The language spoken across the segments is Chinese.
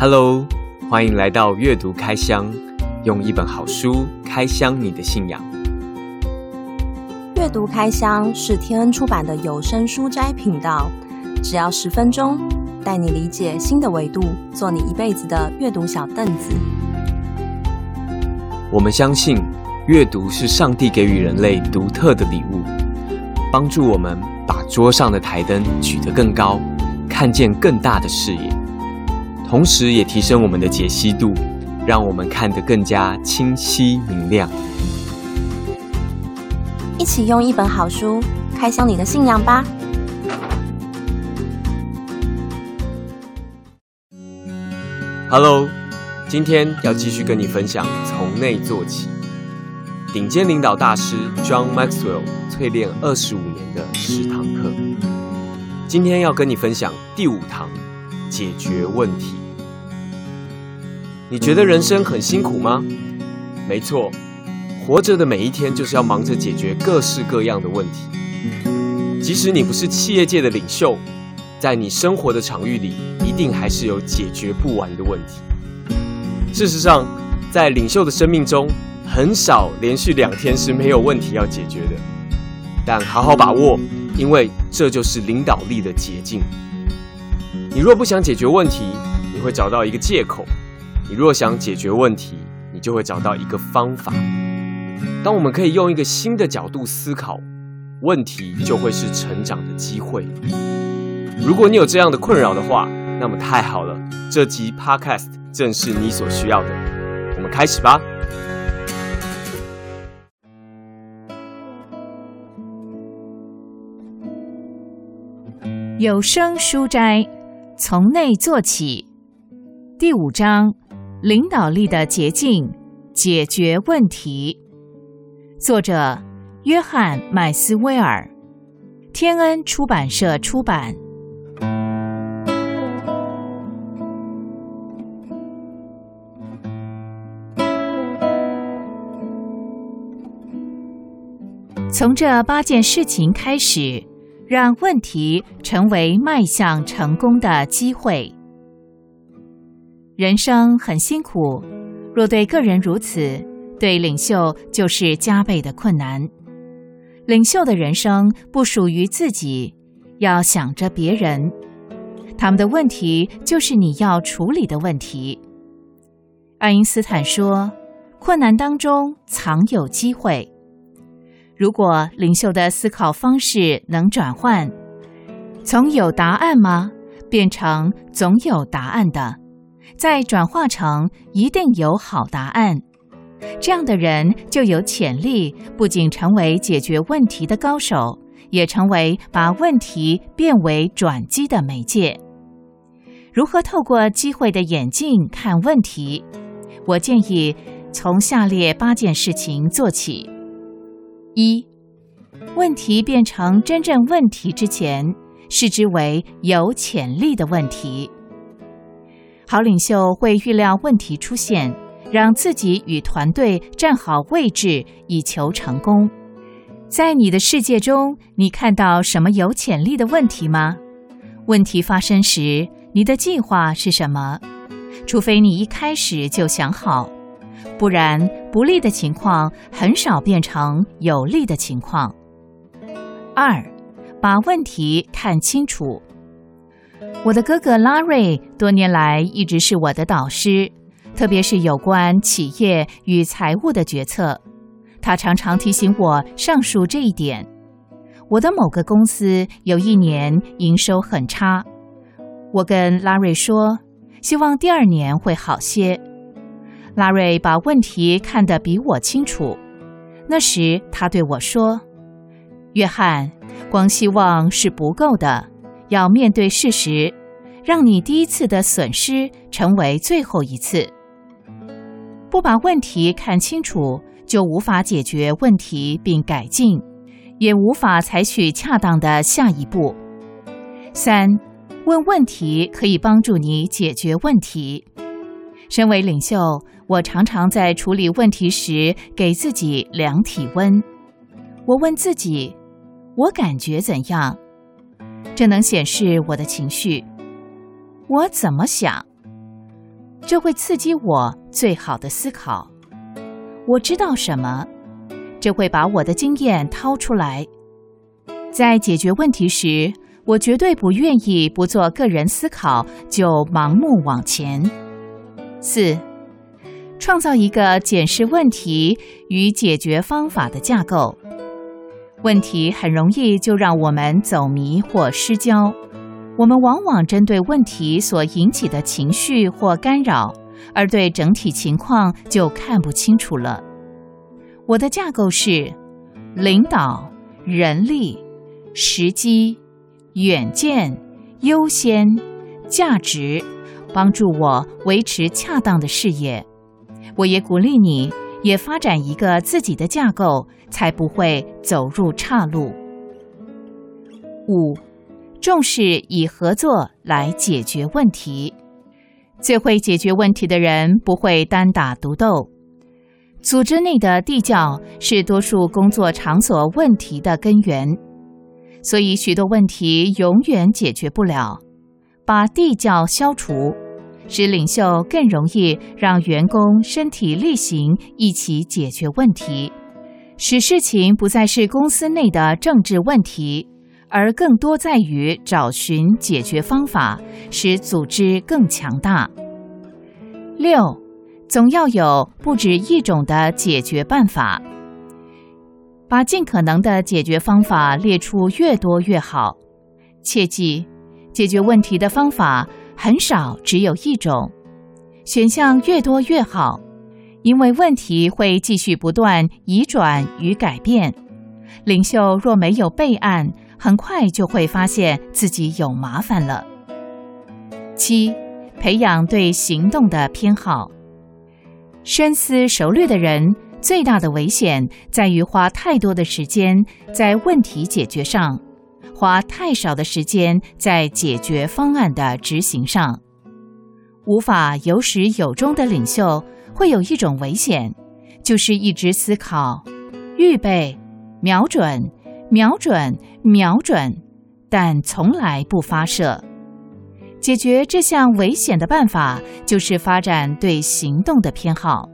Hello，欢迎来到阅读开箱，用一本好书开箱你的信仰。阅读开箱是天恩出版的有声书斋频道，只要十分钟，带你理解新的维度，做你一辈子的阅读小凳子。我们相信，阅读是上帝给予人类独特的礼物，帮助我们把桌上的台灯举得更高，看见更大的视野。同时，也提升我们的解析度，让我们看得更加清晰明亮。一起用一本好书开箱你的信仰吧！Hello，今天要继续跟你分享从内做起，顶尖领导大师 John Maxwell 淬炼二十五年的十堂课。今天要跟你分享第五堂。解决问题，你觉得人生很辛苦吗？没错，活着的每一天就是要忙着解决各式各样的问题。即使你不是企业界的领袖，在你生活的场域里，一定还是有解决不完的问题。事实上，在领袖的生命中，很少连续两天是没有问题要解决的。但好好把握，因为这就是领导力的捷径。你若不想解决问题，你会找到一个借口；你若想解决问题，你就会找到一个方法。当我们可以用一个新的角度思考，问题就会是成长的机会。如果你有这样的困扰的话，那么太好了，这集 Podcast 正是你所需要的。我们开始吧。有声书斋。从内做起，第五章：领导力的捷径，解决问题。作者：约翰·麦斯威尔，天恩出版社出版。从这八件事情开始。让问题成为迈向成功的机会。人生很辛苦，若对个人如此，对领袖就是加倍的困难。领袖的人生不属于自己，要想着别人。他们的问题就是你要处理的问题。爱因斯坦说：“困难当中藏有机会。”如果领袖的思考方式能转换，从有答案吗变成总有答案的，再转化成一定有好答案，这样的人就有潜力，不仅成为解决问题的高手，也成为把问题变为转机的媒介。如何透过机会的眼镜看问题？我建议从下列八件事情做起。一，问题变成真正问题之前，视之为有潜力的问题。好领袖会预料问题出现，让自己与团队站好位置，以求成功。在你的世界中，你看到什么有潜力的问题吗？问题发生时，你的计划是什么？除非你一开始就想好。不然，不利的情况很少变成有利的情况。二，把问题看清楚。我的哥哥拉瑞多年来一直是我的导师，特别是有关企业与财务的决策，他常常提醒我上述这一点。我的某个公司有一年营收很差，我跟拉瑞说，希望第二年会好些。拉瑞把问题看得比我清楚。那时他对我说：“约翰，光希望是不够的，要面对事实，让你第一次的损失成为最后一次。不把问题看清楚，就无法解决问题并改进，也无法采取恰当的下一步。三，问问题可以帮助你解决问题。身为领袖。”我常常在处理问题时给自己量体温。我问自己：“我感觉怎样？”这能显示我的情绪。我怎么想？这会刺激我最好的思考。我知道什么，这会把我的经验掏出来。在解决问题时，我绝对不愿意不做个人思考就盲目往前。四，创造一个检视问题与解决方法的架构。问题很容易就让我们走迷或失焦。我们往往针对问题所引起的情绪或干扰，而对整体情况就看不清楚了。我的架构是：领导、人力、时机、远见、优先、价值，帮助我维持恰当的视野。我也鼓励你，也发展一个自己的架构，才不会走入岔路。五。重视以合作来解决问题。最会解决问题的人不会单打独斗。组织内的地窖是多数工作场所问题的根源，所以许多问题永远解决不了。把地窖消除，使领袖更容易让员工身体力行一起解决问题，使事情不再是公司内的政治问题。而更多在于找寻解决方法，使组织更强大。六，总要有不止一种的解决办法，把尽可能的解决方法列出越多越好。切记，解决问题的方法很少只有一种，选项越多越好，因为问题会继续不断移转与改变。领袖若没有备案，很快就会发现自己有麻烦了。七，培养对行动的偏好。深思熟虑的人，最大的危险在于花太多的时间在问题解决上，花太少的时间在解决方案的执行上。无法有始有终的领袖，会有一种危险，就是一直思考、预备、瞄准。瞄准，瞄准，但从来不发射。解决这项危险的办法，就是发展对行动的偏好。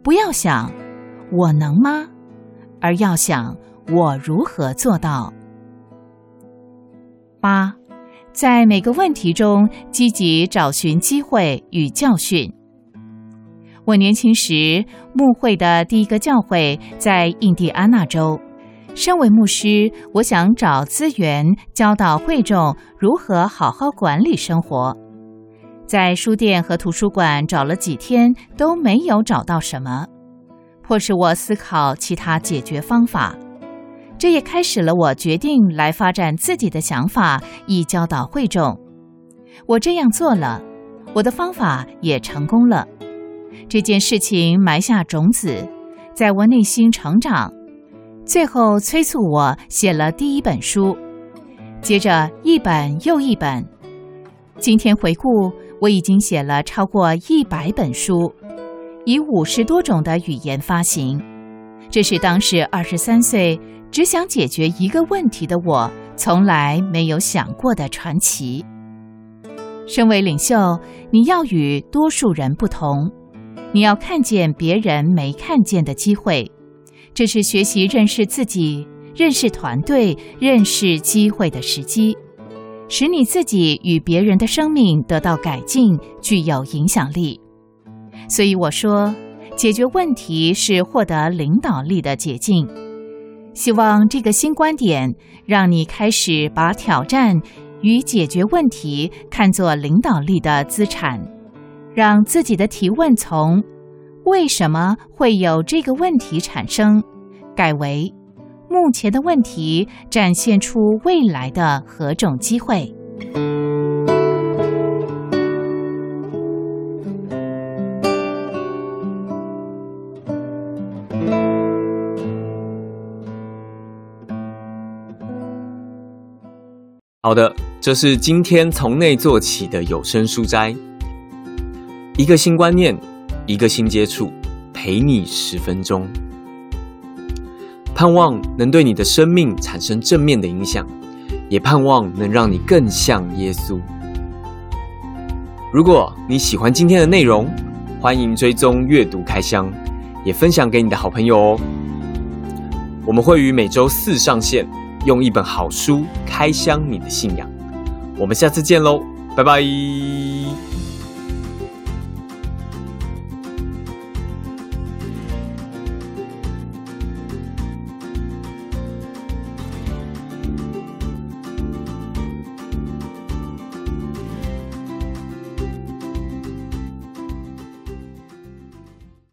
不要想“我能吗”，而要想“我如何做到”。八，在每个问题中积极找寻机会与教训。我年轻时牧会的第一个教会在印第安纳州。身为牧师，我想找资源教导会众如何好好管理生活。在书店和图书馆找了几天都没有找到什么，迫使我思考其他解决方法。这也开始了我决定来发展自己的想法，以教导会众。我这样做了，我的方法也成功了。这件事情埋下种子，在我内心成长。最后催促我写了第一本书，接着一本又一本。今天回顾，我已经写了超过一百本书，以五十多种的语言发行。这是当时二十三岁只想解决一个问题的我从来没有想过的传奇。身为领袖，你要与多数人不同，你要看见别人没看见的机会。这是学习认识自己、认识团队、认识机会的时机，使你自己与别人的生命得到改进，具有影响力。所以我说，解决问题是获得领导力的捷径。希望这个新观点让你开始把挑战与解决问题看作领导力的资产，让自己的提问从。为什么会有这个问题产生？改为目前的问题展现出未来的何种机会？好的，这是今天从内做起的有声书斋，一个新观念。一个新接触，陪你十分钟，盼望能对你的生命产生正面的影响，也盼望能让你更像耶稣。如果你喜欢今天的内容，欢迎追踪阅读开箱，也分享给你的好朋友哦。我们会于每周四上线，用一本好书开箱你的信仰。我们下次见喽，拜拜。